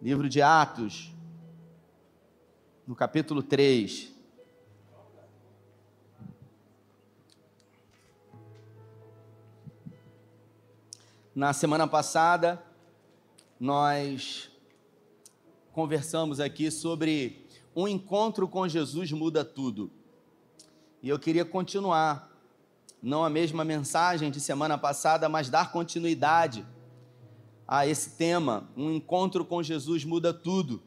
livro de Atos, no capítulo 3. Na semana passada, nós conversamos aqui sobre um encontro com Jesus muda tudo. E eu queria continuar, não a mesma mensagem de semana passada, mas dar continuidade a esse tema. Um encontro com Jesus muda tudo.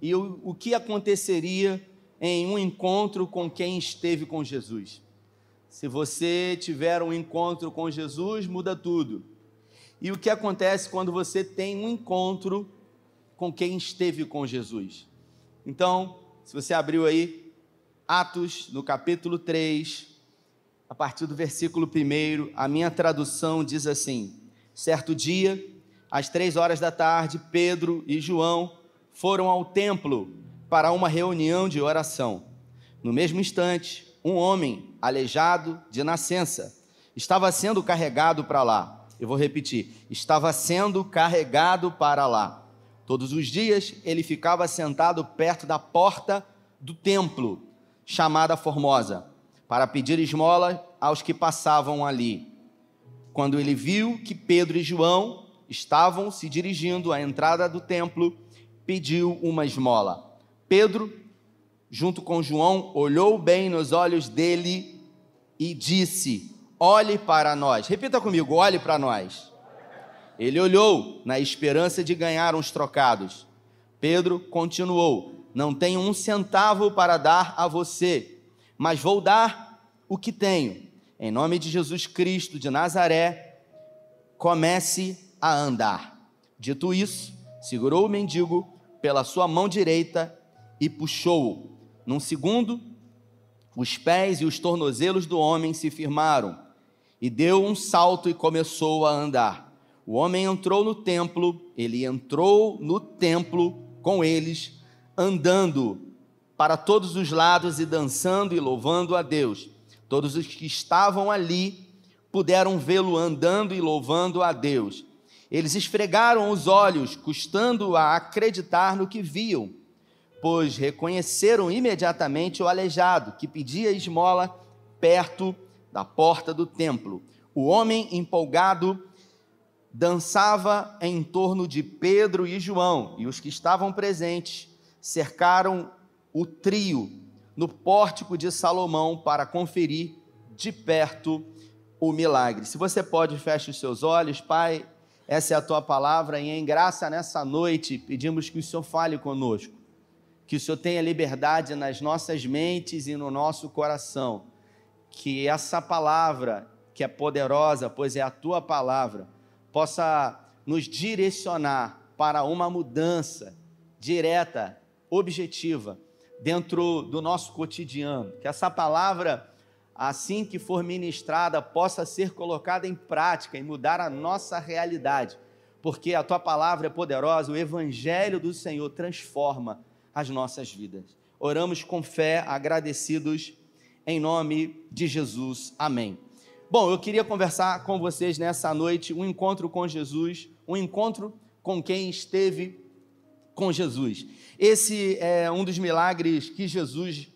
E o, o que aconteceria em um encontro com quem esteve com Jesus? Se você tiver um encontro com Jesus, muda tudo. E o que acontece quando você tem um encontro com quem esteve com Jesus? Então, se você abriu aí Atos, no capítulo 3, a partir do versículo 1, a minha tradução diz assim: Certo dia, às três horas da tarde, Pedro e João foram ao templo para uma reunião de oração. No mesmo instante, um homem aleijado de nascença estava sendo carregado para lá. Eu vou repetir: estava sendo carregado para lá. Todos os dias ele ficava sentado perto da porta do templo chamada Formosa, para pedir esmola aos que passavam ali. Quando ele viu que Pedro e João estavam se dirigindo à entrada do templo, pediu uma esmola. Pedro, junto com João, olhou bem nos olhos dele e disse: Olhe para nós. Repita comigo: olhe para nós. Ele olhou na esperança de ganhar uns trocados. Pedro continuou: não tenho um centavo para dar a você, mas vou dar o que tenho. Em nome de Jesus Cristo de Nazaré, comece a andar. Dito isso, segurou o mendigo pela sua mão direita e puxou-o. Num segundo, os pés e os tornozelos do homem se firmaram, e deu um salto e começou a andar. O homem entrou no templo, ele entrou no templo com eles andando para todos os lados e dançando e louvando a Deus. Todos os que estavam ali puderam vê-lo andando e louvando a Deus. Eles esfregaram os olhos, custando a acreditar no que viam, pois reconheceram imediatamente o aleijado que pedia esmola perto da porta do templo. O homem empolgado dançava em torno de Pedro e João, e os que estavam presentes cercaram o trio no pórtico de Salomão para conferir de perto o milagre. Se você pode, feche os seus olhos, Pai, essa é a tua palavra e em graça nessa noite pedimos que o Senhor fale conosco, que o Senhor tenha liberdade nas nossas mentes e no nosso coração, que essa palavra, que é poderosa, pois é a tua palavra, possa nos direcionar para uma mudança direta objetiva dentro do nosso cotidiano. Que essa palavra, assim que for ministrada, possa ser colocada em prática e mudar a nossa realidade. Porque a tua palavra é poderosa, o evangelho do Senhor transforma as nossas vidas. Oramos com fé, agradecidos em nome de Jesus. Amém. Bom, eu queria conversar com vocês nessa noite, um encontro com Jesus, um encontro com quem esteve com Jesus. Esse é um dos milagres que Jesus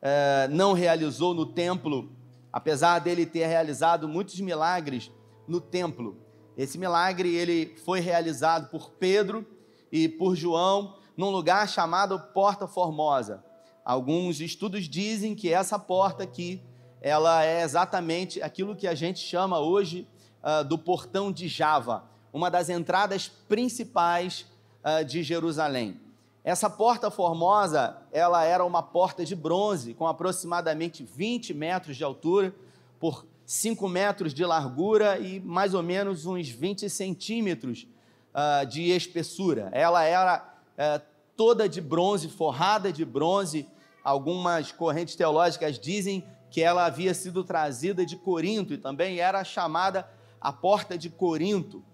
é, não realizou no templo, apesar dele ter realizado muitos milagres no templo. Esse milagre ele foi realizado por Pedro e por João num lugar chamado Porta Formosa. Alguns estudos dizem que essa porta aqui, ela é exatamente aquilo que a gente chama hoje uh, do portão de Java, uma das entradas principais uh, de Jerusalém. Essa porta formosa, ela era uma porta de bronze, com aproximadamente 20 metros de altura, por 5 metros de largura e mais ou menos uns 20 centímetros uh, de espessura. Ela era uh, toda de bronze, forrada de bronze. Algumas correntes teológicas dizem que ela havia sido trazida de Corinto e também era chamada a porta de Corinto.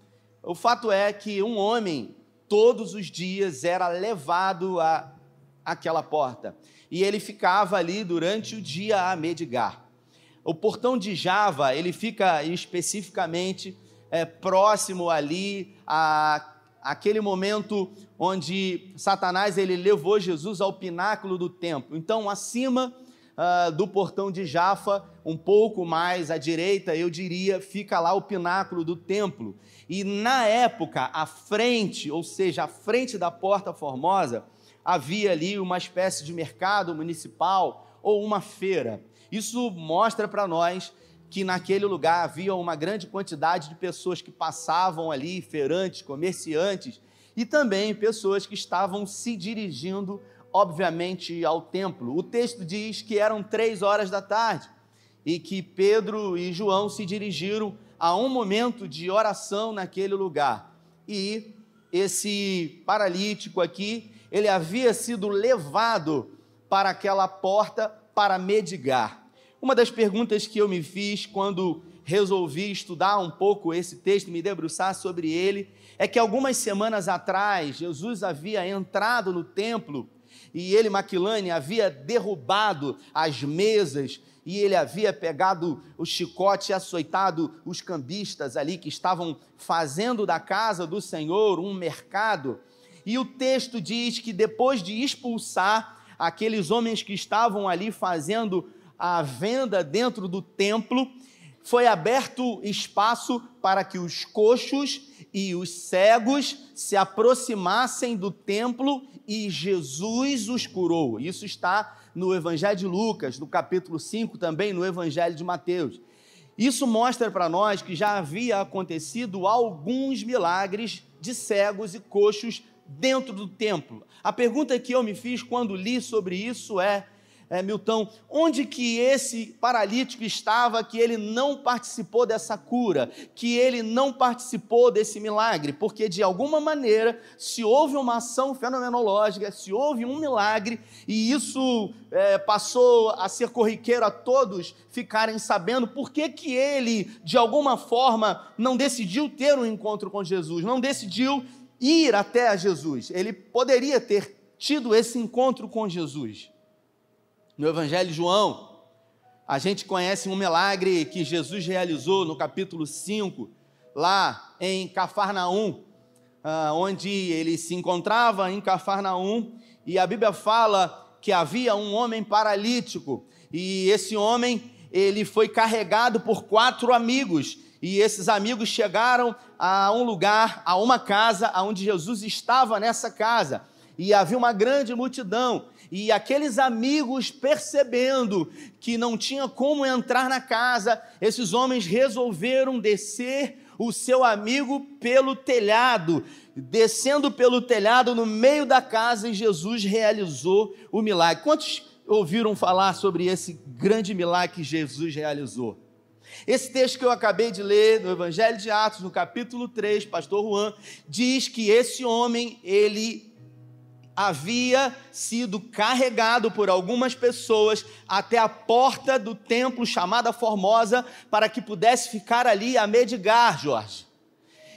O fato é que um homem todos os dias era levado a aquela porta. E ele ficava ali durante o dia a medigar. O portão de Java, ele fica especificamente é, próximo ali a, aquele momento onde Satanás ele levou Jesus ao pináculo do templo. Então, acima uh, do portão de Jafa, um pouco mais à direita, eu diria, fica lá o pináculo do templo. E na época, à frente, ou seja, à frente da Porta Formosa, havia ali uma espécie de mercado municipal ou uma feira. Isso mostra para nós que naquele lugar havia uma grande quantidade de pessoas que passavam ali, feirantes, comerciantes, e também pessoas que estavam se dirigindo obviamente, ao templo. O texto diz que eram três horas da tarde e que Pedro e João se dirigiram a um momento de oração naquele lugar. E esse paralítico aqui, ele havia sido levado para aquela porta para medigar. Uma das perguntas que eu me fiz quando resolvi estudar um pouco esse texto, me debruçar sobre ele, é que algumas semanas atrás Jesus havia entrado no templo e ele, Maquilane, havia derrubado as mesas e ele havia pegado o chicote e açoitado os cambistas ali que estavam fazendo da casa do Senhor um mercado. E o texto diz que depois de expulsar aqueles homens que estavam ali fazendo a venda dentro do templo, foi aberto espaço para que os coxos e os cegos se aproximassem do templo e Jesus os curou. Isso está no Evangelho de Lucas, no capítulo 5, também no Evangelho de Mateus. Isso mostra para nós que já havia acontecido alguns milagres de cegos e coxos dentro do templo. A pergunta que eu me fiz quando li sobre isso é: é, Milton, onde que esse paralítico estava que ele não participou dessa cura, que ele não participou desse milagre? Porque de alguma maneira, se houve uma ação fenomenológica, se houve um milagre e isso é, passou a ser corriqueiro a todos ficarem sabendo, por que que ele, de alguma forma, não decidiu ter um encontro com Jesus, não decidiu ir até a Jesus? Ele poderia ter tido esse encontro com Jesus. No Evangelho de João, a gente conhece um milagre que Jesus realizou no capítulo 5, lá em Cafarnaum, ah, onde ele se encontrava em Cafarnaum, e a Bíblia fala que havia um homem paralítico, e esse homem ele foi carregado por quatro amigos, e esses amigos chegaram a um lugar, a uma casa, onde Jesus estava nessa casa, e havia uma grande multidão, e aqueles amigos, percebendo que não tinha como entrar na casa, esses homens resolveram descer o seu amigo pelo telhado, descendo pelo telhado no meio da casa, e Jesus realizou o milagre. Quantos ouviram falar sobre esse grande milagre que Jesus realizou? Esse texto que eu acabei de ler no Evangelho de Atos, no capítulo 3, pastor Juan, diz que esse homem, ele havia sido carregado por algumas pessoas até a porta do templo chamada Formosa para que pudesse ficar ali a medigar, Jorge.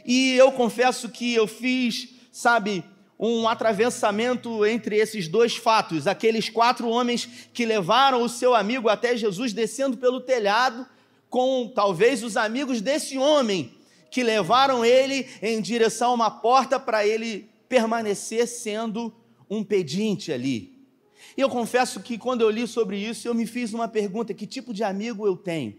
E eu confesso que eu fiz, sabe, um atravessamento entre esses dois fatos, aqueles quatro homens que levaram o seu amigo até Jesus descendo pelo telhado, com talvez os amigos desse homem que levaram ele em direção a uma porta para ele permanecer sendo um pedinte ali. E eu confesso que quando eu li sobre isso, eu me fiz uma pergunta: que tipo de amigo eu tenho?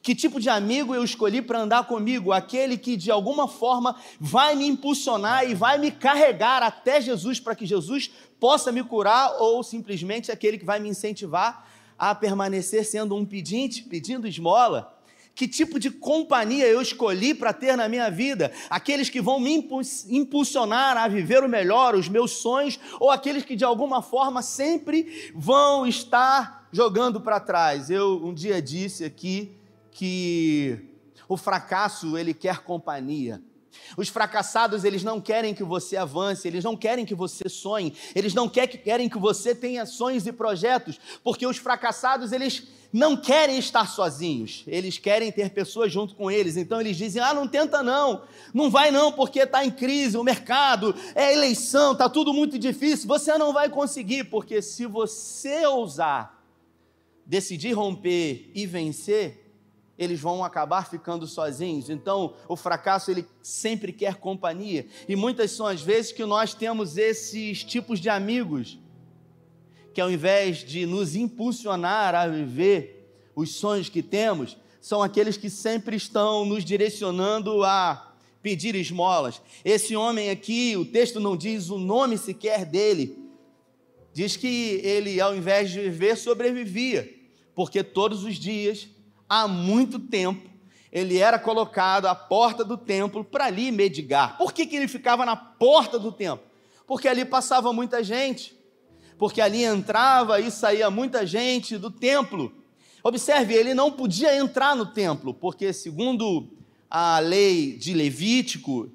Que tipo de amigo eu escolhi para andar comigo? Aquele que de alguma forma vai me impulsionar e vai me carregar até Jesus para que Jesus possa me curar, ou simplesmente aquele que vai me incentivar a permanecer sendo um pedinte, pedindo esmola? Que tipo de companhia eu escolhi para ter na minha vida? Aqueles que vão me impulsionar a viver o melhor, os meus sonhos, ou aqueles que de alguma forma sempre vão estar jogando para trás? Eu um dia disse aqui que o fracasso ele quer companhia. Os fracassados, eles não querem que você avance, eles não querem que você sonhe, eles não querem que você tenha sonhos e projetos, porque os fracassados, eles não querem estar sozinhos, eles querem ter pessoas junto com eles. Então eles dizem: ah, não tenta não, não vai não, porque está em crise o mercado, é eleição, está tudo muito difícil. Você não vai conseguir, porque se você ousar decidir romper e vencer, eles vão acabar ficando sozinhos. Então, o fracasso ele sempre quer companhia. E muitas são as vezes que nós temos esses tipos de amigos que ao invés de nos impulsionar a viver os sonhos que temos, são aqueles que sempre estão nos direcionando a pedir esmolas. Esse homem aqui, o texto não diz o nome sequer dele. Diz que ele, ao invés de viver, sobrevivia, porque todos os dias há muito tempo, ele era colocado à porta do templo para ali medigar. Por que, que ele ficava na porta do templo? Porque ali passava muita gente, porque ali entrava e saía muita gente do templo. Observe, ele não podia entrar no templo, porque, segundo a lei de Levítico,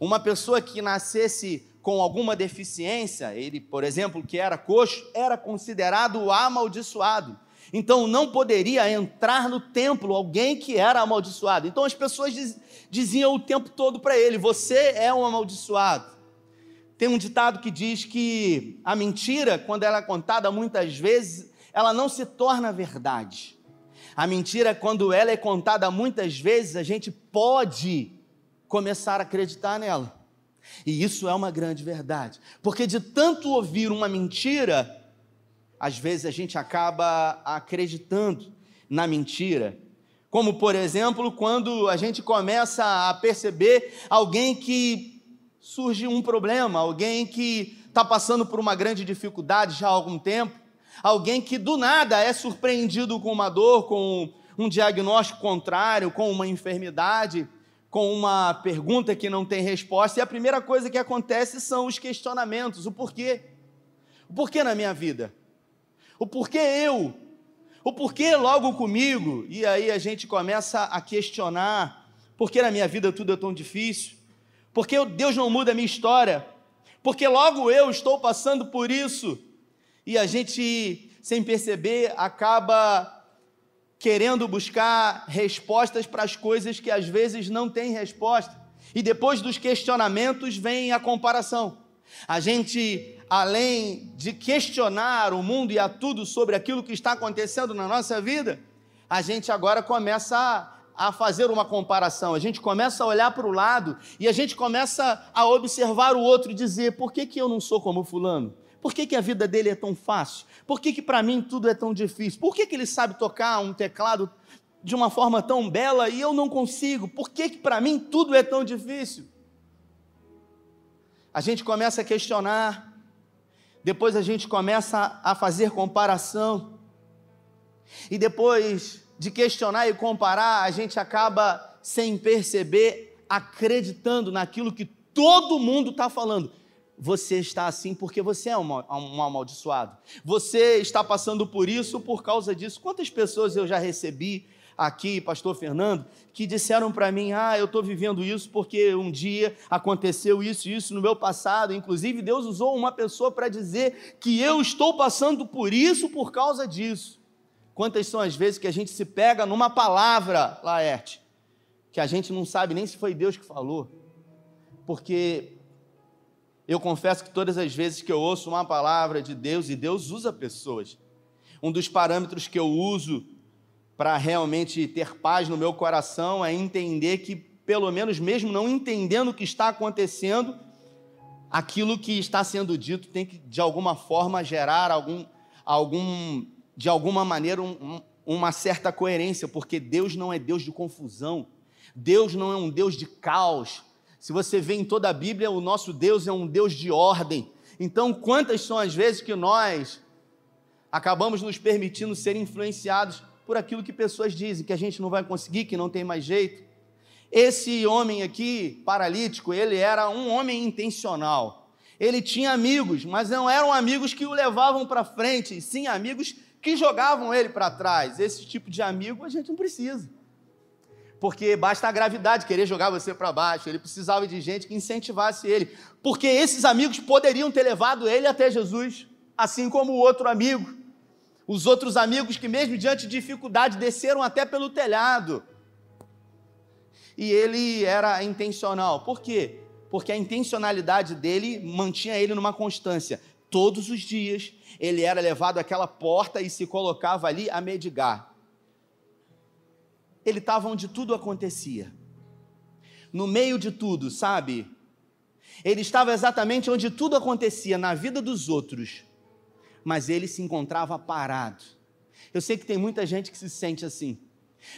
uma pessoa que nascesse com alguma deficiência, ele, por exemplo, que era coxo, era considerado amaldiçoado. Então não poderia entrar no templo alguém que era amaldiçoado. Então as pessoas diz, diziam o tempo todo para ele: Você é um amaldiçoado. Tem um ditado que diz que a mentira, quando ela é contada muitas vezes, ela não se torna verdade. A mentira, quando ela é contada muitas vezes, a gente pode começar a acreditar nela. E isso é uma grande verdade, porque de tanto ouvir uma mentira, às vezes a gente acaba acreditando na mentira. Como, por exemplo, quando a gente começa a perceber alguém que surge um problema, alguém que está passando por uma grande dificuldade já há algum tempo, alguém que do nada é surpreendido com uma dor, com um diagnóstico contrário, com uma enfermidade, com uma pergunta que não tem resposta, e a primeira coisa que acontece são os questionamentos: o porquê? O porquê na minha vida? O porquê eu? O porquê logo comigo? E aí a gente começa a questionar: por que na minha vida tudo é tão difícil? Por que Deus não muda a minha história? Porque logo eu estou passando por isso. E a gente, sem perceber, acaba querendo buscar respostas para as coisas que às vezes não têm resposta. E depois dos questionamentos vem a comparação. A gente, além de questionar o mundo e a tudo sobre aquilo que está acontecendo na nossa vida, a gente agora começa a, a fazer uma comparação, a gente começa a olhar para o lado e a gente começa a observar o outro e dizer: por que, que eu não sou como Fulano? Por que, que a vida dele é tão fácil? Por que, que para mim tudo é tão difícil? Por que, que ele sabe tocar um teclado de uma forma tão bela e eu não consigo? Por que, que para mim tudo é tão difícil? a gente começa a questionar, depois a gente começa a fazer comparação, e depois de questionar e comparar, a gente acaba, sem perceber, acreditando naquilo que todo mundo está falando. Você está assim porque você é um, amaldiçoado. Você está passando por isso por causa disso. Quantas pessoas eu já recebi aqui, pastor Fernando, que disseram para mim: "Ah, eu estou vivendo isso porque um dia aconteceu isso e isso no meu passado". Inclusive, Deus usou uma pessoa para dizer que eu estou passando por isso por causa disso. Quantas são as vezes que a gente se pega numa palavra, Laerte, que a gente não sabe nem se foi Deus que falou. Porque eu confesso que todas as vezes que eu ouço uma palavra de Deus, e Deus usa pessoas, um dos parâmetros que eu uso para realmente ter paz no meu coração é entender que, pelo menos mesmo não entendendo o que está acontecendo, aquilo que está sendo dito tem que, de alguma forma, gerar algum, algum de alguma maneira, um, um, uma certa coerência, porque Deus não é Deus de confusão, Deus não é um Deus de caos. Se você vê em toda a Bíblia, o nosso Deus é um Deus de ordem. Então, quantas são as vezes que nós acabamos nos permitindo ser influenciados por aquilo que pessoas dizem, que a gente não vai conseguir, que não tem mais jeito. Esse homem aqui, paralítico, ele era um homem intencional. Ele tinha amigos, mas não eram amigos que o levavam para frente, sim amigos que jogavam ele para trás. Esse tipo de amigo a gente não precisa. Porque basta a gravidade querer jogar você para baixo. Ele precisava de gente que incentivasse ele. Porque esses amigos poderiam ter levado ele até Jesus, assim como o outro amigo os outros amigos que, mesmo diante de dificuldade, desceram até pelo telhado. E ele era intencional. Por quê? Porque a intencionalidade dele mantinha ele numa constância. Todos os dias ele era levado àquela porta e se colocava ali a medigar. ele estava onde tudo acontecia. No meio de tudo, sabe? Ele estava exatamente onde tudo acontecia, na vida dos outros. Mas ele se encontrava parado. Eu sei que tem muita gente que se sente assim.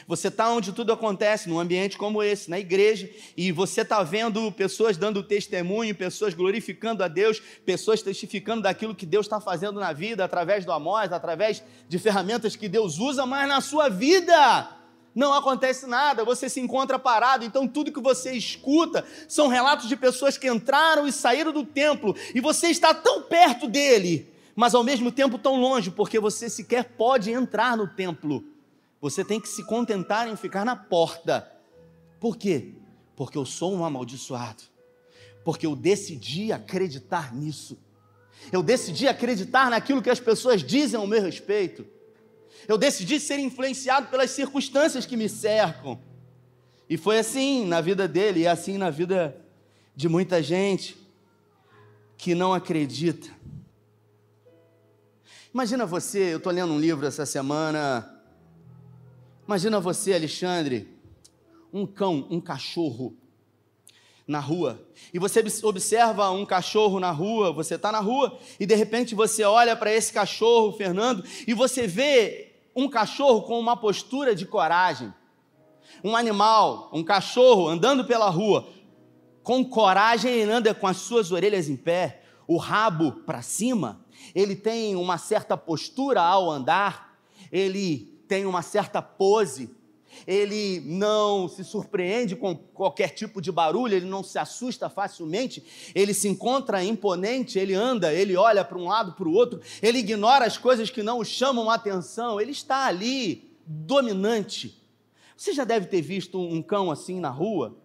Você está onde tudo acontece, num ambiente como esse, na igreja, e você está vendo pessoas dando testemunho, pessoas glorificando a Deus, pessoas testificando daquilo que Deus está fazendo na vida, através do Amós, através de ferramentas que Deus usa, mas na sua vida não acontece nada, você se encontra parado, então tudo que você escuta são relatos de pessoas que entraram e saíram do templo, e você está tão perto dele, mas ao mesmo tempo tão longe, porque você sequer pode entrar no templo. Você tem que se contentar em ficar na porta. Por quê? Porque eu sou um amaldiçoado. Porque eu decidi acreditar nisso. Eu decidi acreditar naquilo que as pessoas dizem ao meu respeito. Eu decidi ser influenciado pelas circunstâncias que me cercam. E foi assim na vida dele, e assim na vida de muita gente que não acredita. Imagina você, eu estou lendo um livro essa semana Imagina você, Alexandre, um cão, um cachorro na rua. E você observa um cachorro na rua, você está na rua, e de repente você olha para esse cachorro, Fernando, e você vê um cachorro com uma postura de coragem. Um animal, um cachorro andando pela rua, com coragem, ele anda com as suas orelhas em pé, o rabo para cima, ele tem uma certa postura ao andar, ele tem uma certa pose, ele não se surpreende com qualquer tipo de barulho, ele não se assusta facilmente, ele se encontra imponente, ele anda, ele olha para um lado, para o outro, ele ignora as coisas que não o chamam a atenção, ele está ali, dominante. Você já deve ter visto um cão assim na rua,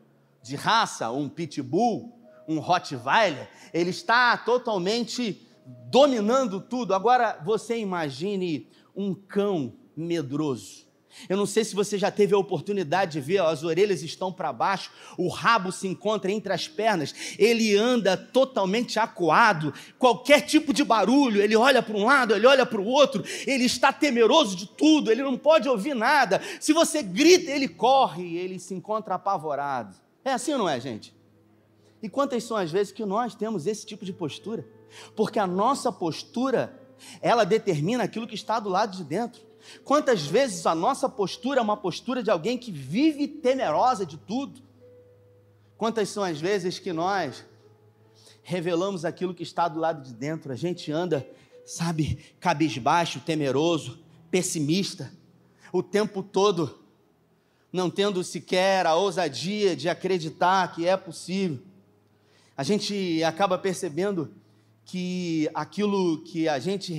de raça, um pitbull, um Rottweiler, ele está totalmente dominando tudo. Agora você imagine um cão medroso. Eu não sei se você já teve a oportunidade de ver, ó, as orelhas estão para baixo, o rabo se encontra entre as pernas, ele anda totalmente acuado, qualquer tipo de barulho, ele olha para um lado, ele olha para o outro, ele está temeroso de tudo, ele não pode ouvir nada. Se você grita, ele corre, ele se encontra apavorado. É assim ou não é, gente? E quantas são as vezes que nós temos esse tipo de postura? Porque a nossa postura, ela determina aquilo que está do lado de dentro. Quantas vezes a nossa postura é uma postura de alguém que vive temerosa de tudo? Quantas são as vezes que nós revelamos aquilo que está do lado de dentro? A gente anda, sabe, cabisbaixo, temeroso, pessimista, o tempo todo, não tendo sequer a ousadia de acreditar que é possível. A gente acaba percebendo que aquilo que a gente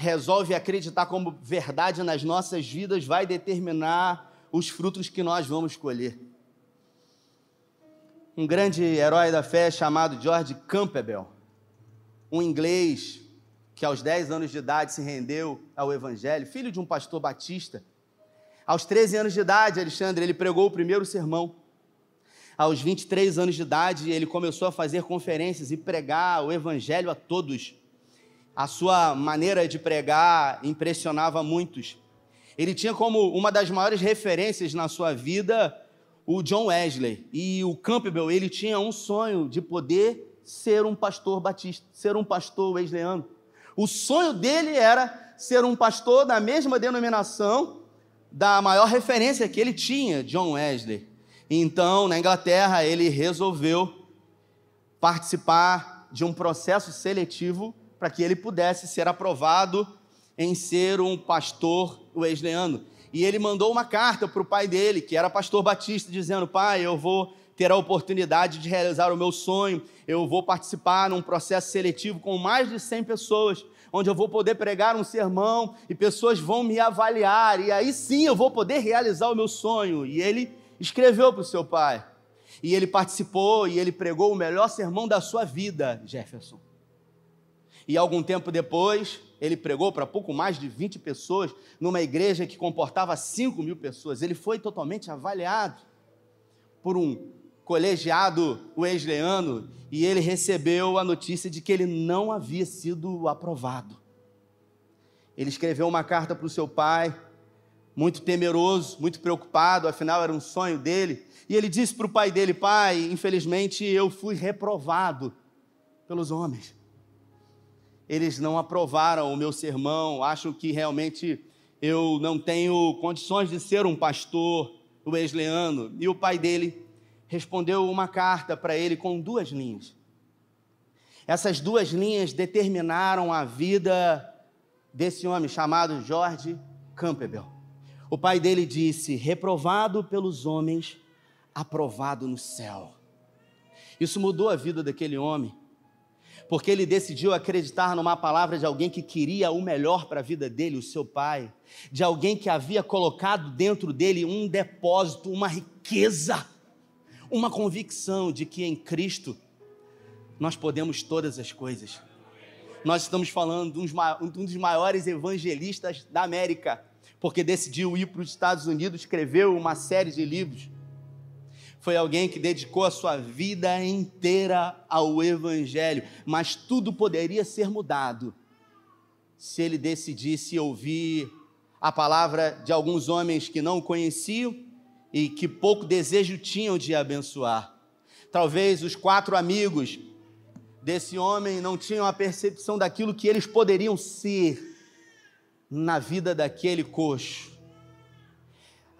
resolve acreditar como verdade nas nossas vidas vai determinar os frutos que nós vamos colher. Um grande herói da fé chamado George Campbell, um inglês que aos 10 anos de idade se rendeu ao Evangelho, filho de um pastor batista. Aos 13 anos de idade, Alexandre, ele pregou o primeiro sermão. Aos 23 anos de idade, ele começou a fazer conferências e pregar o Evangelho a todos. A sua maneira de pregar impressionava muitos. Ele tinha como uma das maiores referências na sua vida o John Wesley. E o Campbell, ele tinha um sonho de poder ser um pastor batista, ser um pastor wesleyano. O sonho dele era ser um pastor da mesma denominação da maior referência que ele tinha, John Wesley. Então, na Inglaterra, ele resolveu participar de um processo seletivo para que ele pudesse ser aprovado em ser um pastor wesleyano. E ele mandou uma carta para o pai dele, que era pastor batista, dizendo: Pai, eu vou ter a oportunidade de realizar o meu sonho, eu vou participar num processo seletivo com mais de 100 pessoas, onde eu vou poder pregar um sermão e pessoas vão me avaliar, e aí sim eu vou poder realizar o meu sonho. E ele escreveu para o seu pai, e ele participou e ele pregou o melhor sermão da sua vida, Jefferson. E algum tempo depois, ele pregou para pouco mais de 20 pessoas, numa igreja que comportava 5 mil pessoas. Ele foi totalmente avaliado por um colegiado wesleyano e ele recebeu a notícia de que ele não havia sido aprovado. Ele escreveu uma carta para o seu pai, muito temeroso, muito preocupado, afinal era um sonho dele. E ele disse para o pai dele: Pai, infelizmente eu fui reprovado pelos homens. Eles não aprovaram o meu sermão, acham que realmente eu não tenho condições de ser um pastor wesleyano. E o pai dele respondeu uma carta para ele com duas linhas. Essas duas linhas determinaram a vida desse homem chamado George Campbell. O pai dele disse: reprovado pelos homens, aprovado no céu. Isso mudou a vida daquele homem, porque ele decidiu acreditar numa palavra de alguém que queria o melhor para a vida dele, o seu pai, de alguém que havia colocado dentro dele um depósito, uma riqueza, uma convicção de que em Cristo nós podemos todas as coisas. Nós estamos falando de um dos maiores evangelistas da América, porque decidiu ir para os Estados Unidos, escreveu uma série de livros. Foi alguém que dedicou a sua vida inteira ao Evangelho, mas tudo poderia ser mudado se ele decidisse ouvir a palavra de alguns homens que não conheciam e que pouco desejo tinham de abençoar. Talvez os quatro amigos desse homem não tinham a percepção daquilo que eles poderiam ser na vida daquele coxo.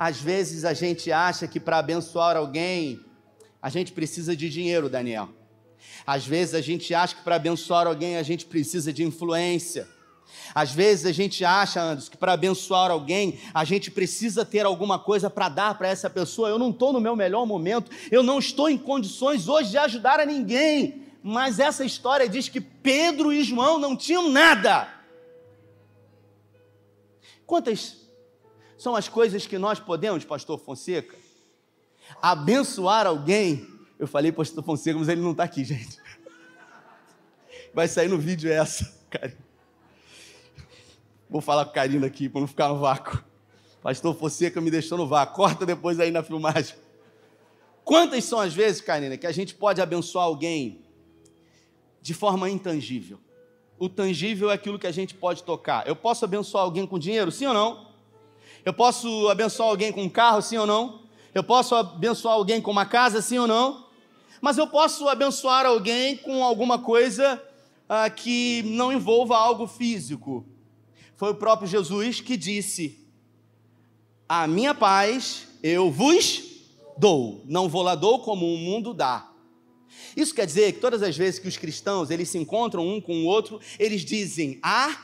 Às vezes a gente acha que para abençoar alguém, a gente precisa de dinheiro, Daniel. Às vezes a gente acha que para abençoar alguém a gente precisa de influência. Às vezes a gente acha, Anderson, que para abençoar alguém a gente precisa ter alguma coisa para dar para essa pessoa. Eu não estou no meu melhor momento, eu não estou em condições hoje de ajudar a ninguém mas essa história diz que Pedro e João não tinham nada. Quantas são as coisas que nós podemos, Pastor Fonseca, abençoar alguém? Eu falei, Pastor Fonseca, mas ele não está aqui, gente. Vai sair no vídeo essa, Karina. Vou falar com Karina aqui para não ficar no vácuo. Pastor Fonseca me deixou no vácuo. Corta depois aí na filmagem. Quantas são as vezes, Karina, que a gente pode abençoar alguém de forma intangível. O tangível é aquilo que a gente pode tocar. Eu posso abençoar alguém com dinheiro, sim ou não? Eu posso abençoar alguém com um carro, sim ou não? Eu posso abençoar alguém com uma casa, sim ou não? Mas eu posso abençoar alguém com alguma coisa ah, que não envolva algo físico. Foi o próprio Jesus que disse: A minha paz eu vos dou, não vou lá dou como o mundo dá. Isso quer dizer que todas as vezes que os cristãos eles se encontram um com o outro, eles dizem ah,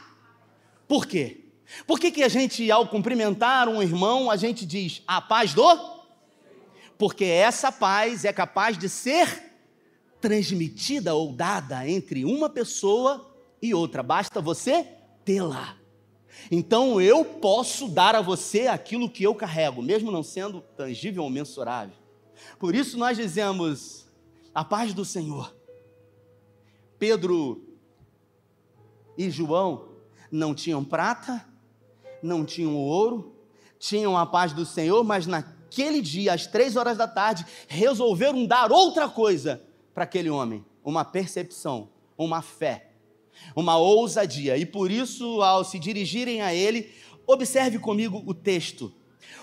por quê? Por que, que a gente, ao cumprimentar um irmão, a gente diz a paz do? Porque essa paz é capaz de ser transmitida ou dada entre uma pessoa e outra, basta você tê-la. Então eu posso dar a você aquilo que eu carrego, mesmo não sendo tangível ou mensurável. Por isso nós dizemos a paz do Senhor. Pedro e João não tinham prata, não tinham ouro, tinham a paz do Senhor, mas naquele dia, às três horas da tarde, resolveram dar outra coisa para aquele homem: uma percepção, uma fé, uma ousadia. E por isso, ao se dirigirem a ele, observe comigo o texto.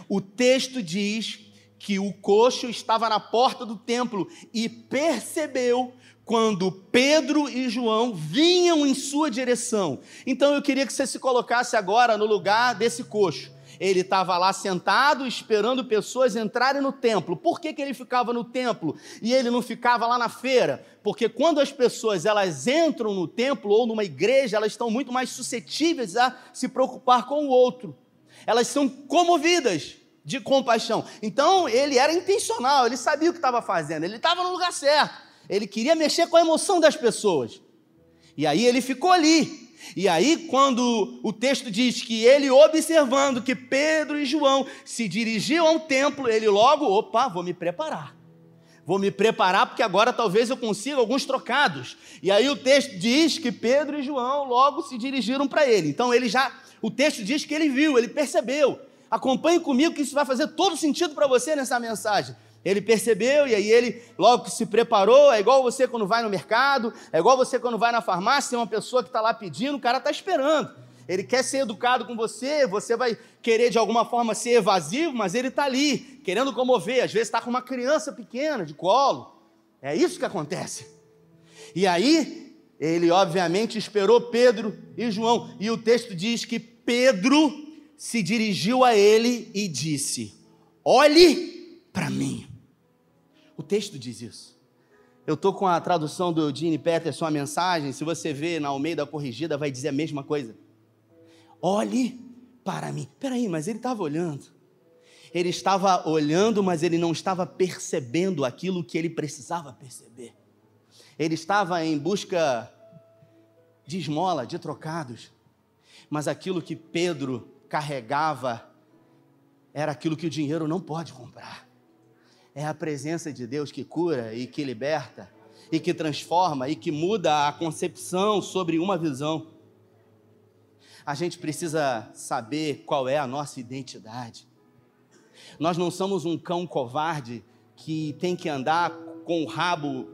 O texto diz que o coxo estava na porta do templo e percebeu quando Pedro e João vinham em sua direção. Então eu queria que você se colocasse agora no lugar desse coxo. Ele estava lá sentado esperando pessoas entrarem no templo. Por que, que ele ficava no templo e ele não ficava lá na feira? Porque quando as pessoas elas entram no templo ou numa igreja, elas estão muito mais suscetíveis a se preocupar com o outro. Elas são comovidas de compaixão. Então ele era intencional, ele sabia o que estava fazendo, ele estava no lugar certo. Ele queria mexer com a emoção das pessoas. E aí ele ficou ali. E aí, quando o texto diz que ele, observando que Pedro e João se dirigiam ao templo, ele logo, opa, vou me preparar. Vou me preparar porque agora talvez eu consiga alguns trocados. E aí o texto diz que Pedro e João logo se dirigiram para ele. Então ele já, o texto diz que ele viu, ele percebeu. Acompanhe comigo que isso vai fazer todo sentido para você nessa mensagem. Ele percebeu e aí ele logo que se preparou, é igual você quando vai no mercado, é igual você quando vai na farmácia, tem uma pessoa que está lá pedindo, o cara está esperando. Ele quer ser educado com você, você vai querer de alguma forma ser evasivo, mas ele está ali, querendo comover. Às vezes está com uma criança pequena de colo. É isso que acontece. E aí, ele obviamente esperou Pedro e João. E o texto diz que Pedro se dirigiu a ele e disse: Olhe para mim. O texto diz isso. Eu estou com a tradução do Gene Peterson, a mensagem. Se você vê na Almeida Corrigida, vai dizer a mesma coisa. Olhe para mim. Peraí, mas ele estava olhando. Ele estava olhando, mas ele não estava percebendo aquilo que ele precisava perceber. Ele estava em busca de esmola, de trocados. Mas aquilo que Pedro carregava era aquilo que o dinheiro não pode comprar. É a presença de Deus que cura e que liberta, e que transforma e que muda a concepção sobre uma visão a gente precisa saber qual é a nossa identidade. Nós não somos um cão covarde que tem que andar com o rabo,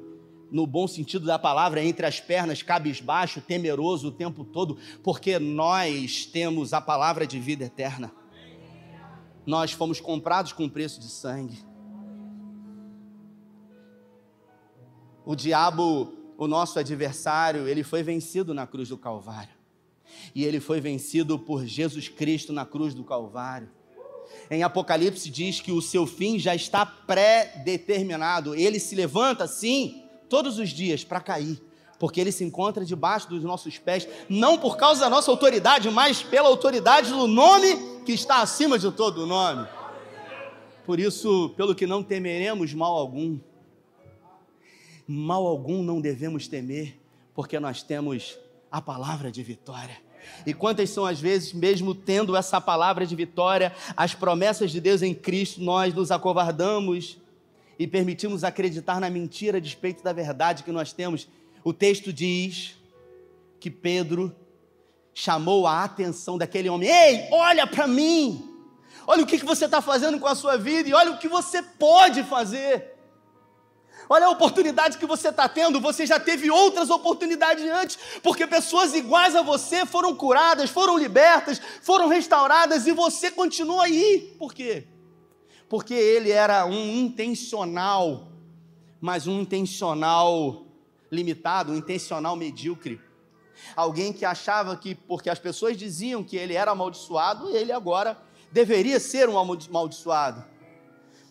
no bom sentido da palavra, entre as pernas, cabisbaixo, temeroso o tempo todo, porque nós temos a palavra de vida eterna. Nós fomos comprados com preço de sangue. O diabo, o nosso adversário, ele foi vencido na cruz do Calvário e ele foi vencido por Jesus Cristo na cruz do Calvário. Em Apocalipse diz que o seu fim já está pré-determinado. Ele se levanta, sim, todos os dias para cair, porque ele se encontra debaixo dos nossos pés, não por causa da nossa autoridade, mas pela autoridade do nome que está acima de todo nome. Por isso, pelo que não temeremos mal algum, mal algum não devemos temer, porque nós temos a palavra de vitória. E quantas são as vezes, mesmo tendo essa palavra de vitória, as promessas de Deus em Cristo, nós nos acovardamos e permitimos acreditar na mentira a despeito da verdade que nós temos. O texto diz que Pedro chamou a atenção daquele homem: Ei, olha para mim! Olha o que você está fazendo com a sua vida e olha o que você pode fazer. Olha a oportunidade que você está tendo, você já teve outras oportunidades antes, porque pessoas iguais a você foram curadas, foram libertas, foram restauradas e você continua aí. Por quê? Porque ele era um intencional, mas um intencional limitado, um intencional medíocre. Alguém que achava que, porque as pessoas diziam que ele era amaldiçoado, ele agora deveria ser um amaldiçoado.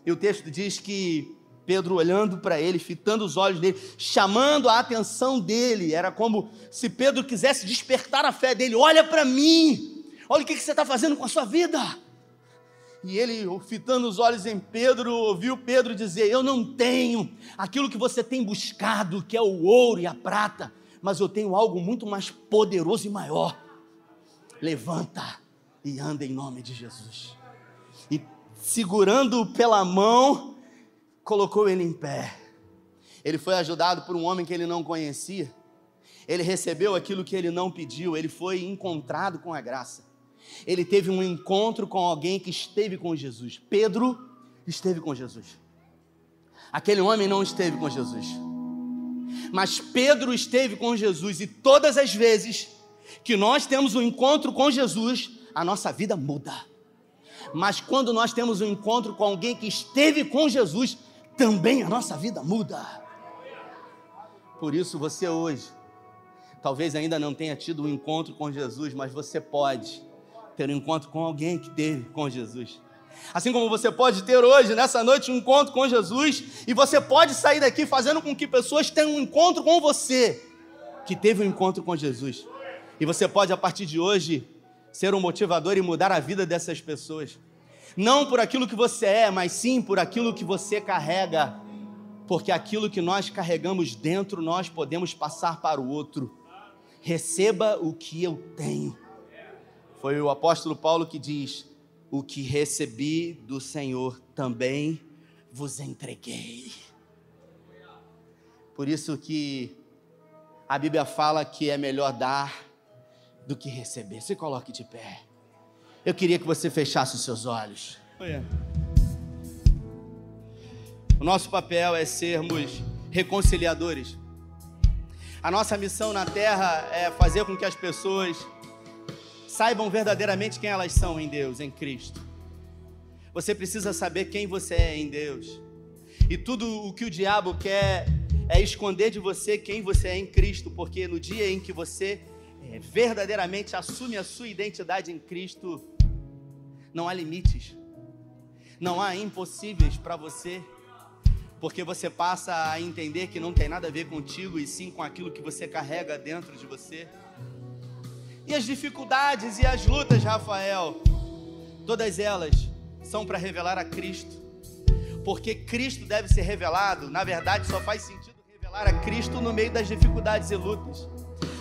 E o texto diz que Pedro olhando para ele, fitando os olhos dele, chamando a atenção dele. Era como se Pedro quisesse despertar a fé dele: Olha para mim, olha o que você está fazendo com a sua vida. E ele, fitando os olhos em Pedro, ouviu Pedro dizer: Eu não tenho aquilo que você tem buscado, que é o ouro e a prata, mas eu tenho algo muito mais poderoso e maior. Levanta e anda em nome de Jesus. E segurando pela mão, colocou ele em pé. Ele foi ajudado por um homem que ele não conhecia. Ele recebeu aquilo que ele não pediu, ele foi encontrado com a graça. Ele teve um encontro com alguém que esteve com Jesus. Pedro esteve com Jesus. Aquele homem não esteve com Jesus. Mas Pedro esteve com Jesus e todas as vezes que nós temos um encontro com Jesus, a nossa vida muda. Mas quando nós temos um encontro com alguém que esteve com Jesus, também a nossa vida muda. Por isso você hoje, talvez ainda não tenha tido um encontro com Jesus, mas você pode ter um encontro com alguém que teve com Jesus. Assim como você pode ter hoje, nessa noite, um encontro com Jesus, e você pode sair daqui fazendo com que pessoas tenham um encontro com você, que teve um encontro com Jesus. E você pode, a partir de hoje, ser um motivador e mudar a vida dessas pessoas não por aquilo que você é, mas sim por aquilo que você carrega, porque aquilo que nós carregamos dentro, nós podemos passar para o outro. Receba o que eu tenho. Foi o apóstolo Paulo que diz: O que recebi do Senhor também vos entreguei. Por isso que a Bíblia fala que é melhor dar do que receber. Se coloque de pé. Eu queria que você fechasse os seus olhos. O nosso papel é sermos reconciliadores. A nossa missão na terra é fazer com que as pessoas saibam verdadeiramente quem elas são em Deus, em Cristo. Você precisa saber quem você é em Deus. E tudo o que o diabo quer é esconder de você quem você é em Cristo, porque no dia em que você é, verdadeiramente assume a sua identidade em Cristo, não há limites, não há impossíveis para você, porque você passa a entender que não tem nada a ver contigo e sim com aquilo que você carrega dentro de você. E as dificuldades e as lutas, Rafael, todas elas são para revelar a Cristo. Porque Cristo deve ser revelado, na verdade, só faz sentido revelar a Cristo no meio das dificuldades e lutas.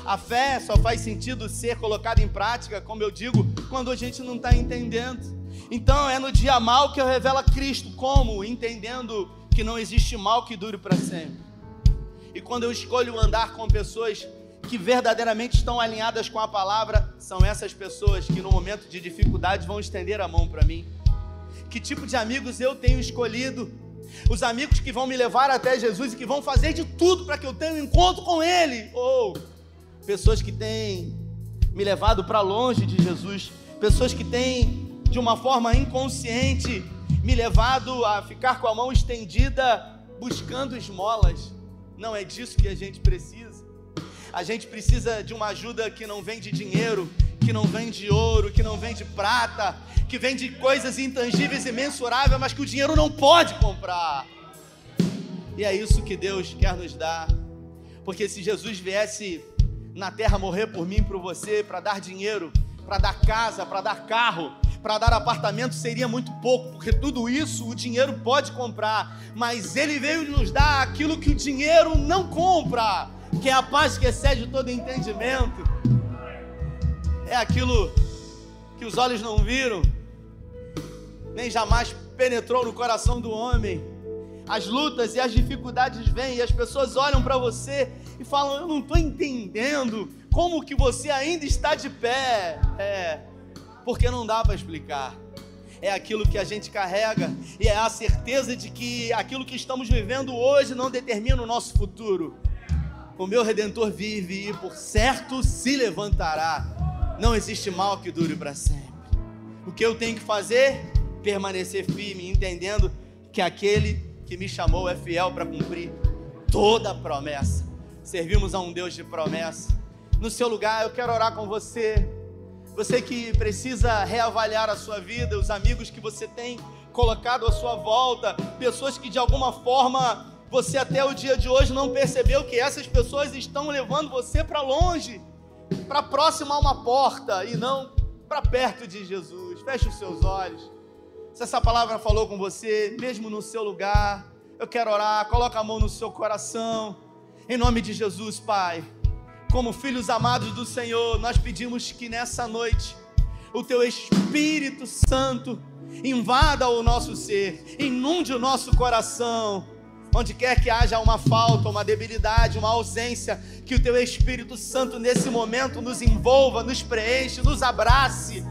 A fé só faz sentido ser colocada em prática, como eu digo, quando a gente não está entendendo. Então é no dia mal que eu revelo a Cristo, como? Entendendo que não existe mal que dure para sempre. E quando eu escolho andar com pessoas que verdadeiramente estão alinhadas com a palavra, são essas pessoas que no momento de dificuldade vão estender a mão para mim que tipo de amigos eu tenho escolhido. Os amigos que vão me levar até Jesus e que vão fazer de tudo para que eu tenha um encontro com Ele. Ou pessoas que têm me levado para longe de Jesus. Pessoas que têm, de uma forma inconsciente, me levado a ficar com a mão estendida buscando esmolas. Não é disso que a gente precisa. A gente precisa de uma ajuda que não vem de dinheiro, que não vem de ouro, que não vem de prata, que vem de coisas intangíveis e mensuráveis, mas que o dinheiro não pode comprar. E é isso que Deus quer nos dar. Porque se Jesus viesse na terra morrer por mim, por você, para dar dinheiro, para dar casa, para dar carro, para dar apartamento, seria muito pouco, porque tudo isso o dinheiro pode comprar, mas ele veio nos dar aquilo que o dinheiro não compra, que é a paz que excede todo entendimento. É aquilo que os olhos não viram, nem jamais penetrou no coração do homem. As lutas e as dificuldades vêm e as pessoas olham para você e falam: Eu não estou entendendo como que você ainda está de pé. É, porque não dá para explicar. É aquilo que a gente carrega e é a certeza de que aquilo que estamos vivendo hoje não determina o nosso futuro. O meu redentor vive e por certo se levantará. Não existe mal que dure para sempre. O que eu tenho que fazer? permanecer firme, entendendo que aquele que me chamou é fiel para cumprir toda a promessa. Servimos a um Deus de promessa. No seu lugar, eu quero orar com você. Você que precisa reavaliar a sua vida, os amigos que você tem colocado à sua volta, pessoas que de alguma forma você até o dia de hoje não percebeu que essas pessoas estão levando você para longe, para próximo a uma porta e não para perto de Jesus. Feche os seus olhos. Se essa palavra falou com você, mesmo no seu lugar, eu quero orar. Coloca a mão no seu coração. Em nome de Jesus, Pai. Como filhos amados do Senhor, nós pedimos que nessa noite o teu Espírito Santo invada o nosso ser, inunde o nosso coração. Onde quer que haja uma falta, uma debilidade, uma ausência, que o teu Espírito Santo nesse momento nos envolva, nos preenche, nos abrace.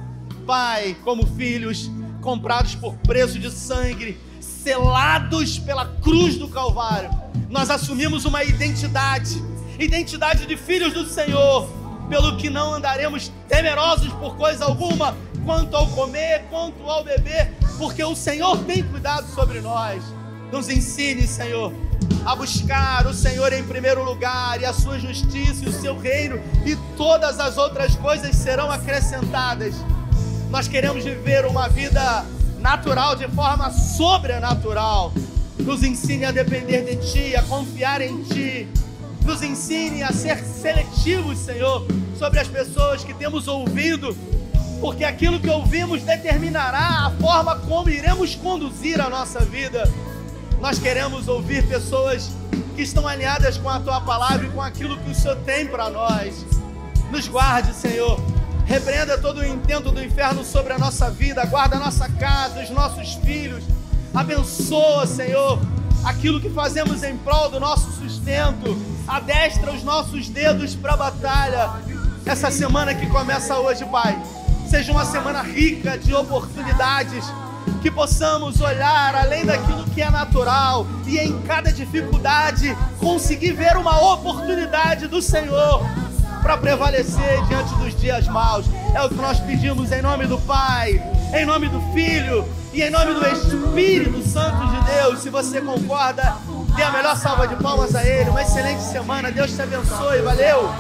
Pai, como filhos, comprados por preço de sangue, selados pela cruz do Calvário, nós assumimos uma identidade, identidade de filhos do Senhor, pelo que não andaremos temerosos por coisa alguma, quanto ao comer, quanto ao beber, porque o Senhor tem cuidado sobre nós. Nos ensine, Senhor, a buscar o Senhor em primeiro lugar e a sua justiça e o seu reino, e todas as outras coisas serão acrescentadas nós queremos viver uma vida natural de forma sobrenatural. Nos ensine a depender de Ti, a confiar em Ti. Nos ensine a ser seletivos, Senhor, sobre as pessoas que temos ouvido, porque aquilo que ouvimos determinará a forma como iremos conduzir a nossa vida. Nós queremos ouvir pessoas que estão alinhadas com a Tua palavra e com aquilo que o Senhor tem para nós. Nos guarde, Senhor Repreenda todo o intento do inferno sobre a nossa vida, guarda a nossa casa, os nossos filhos. Abençoa, Senhor, aquilo que fazemos em prol do nosso sustento. Adestra os nossos dedos para a batalha. Essa semana que começa hoje, Pai, seja uma semana rica de oportunidades. Que possamos olhar além daquilo que é natural e em cada dificuldade conseguir ver uma oportunidade do Senhor para prevalecer diante dos dias maus. É o que nós pedimos em nome do Pai, em nome do Filho e em nome do Espírito Santo de Deus. Se você concorda, dê a melhor salva de palmas a Ele. Uma excelente semana. Deus te abençoe. Valeu!